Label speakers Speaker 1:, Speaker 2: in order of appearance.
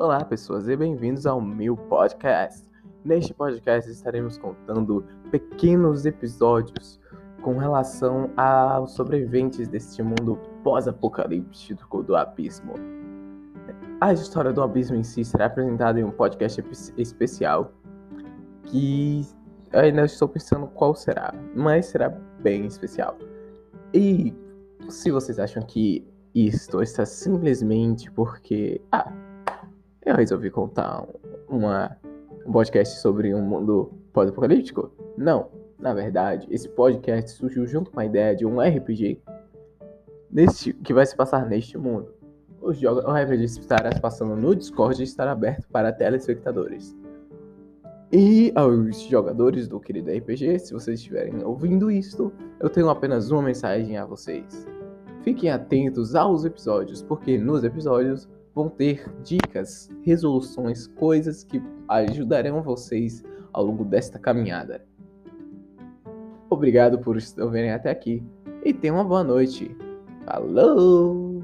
Speaker 1: Olá, pessoas, e bem-vindos ao meu podcast. Neste podcast estaremos contando pequenos episódios com relação aos sobreviventes deste mundo pós-apocalíptico do abismo. A história do abismo em si será apresentada em um podcast especial que ainda estou pensando qual será, mas será bem especial. E se vocês acham que isto está simplesmente porque, ah, eu resolvi contar uma, um podcast sobre um mundo pós-apocalíptico? Não. Na verdade, esse podcast surgiu junto com a ideia de um RPG neste, que vai se passar neste mundo. O, jogo, o RPG estará se passando no Discord e estará aberto para telespectadores. E aos jogadores do querido RPG, se vocês estiverem ouvindo isto, eu tenho apenas uma mensagem a vocês. Fiquem atentos aos episódios, porque nos episódios vão ter dicas, resoluções, coisas que ajudarão vocês ao longo desta caminhada. Obrigado por ouvirem até aqui e tenham uma boa noite. Falou!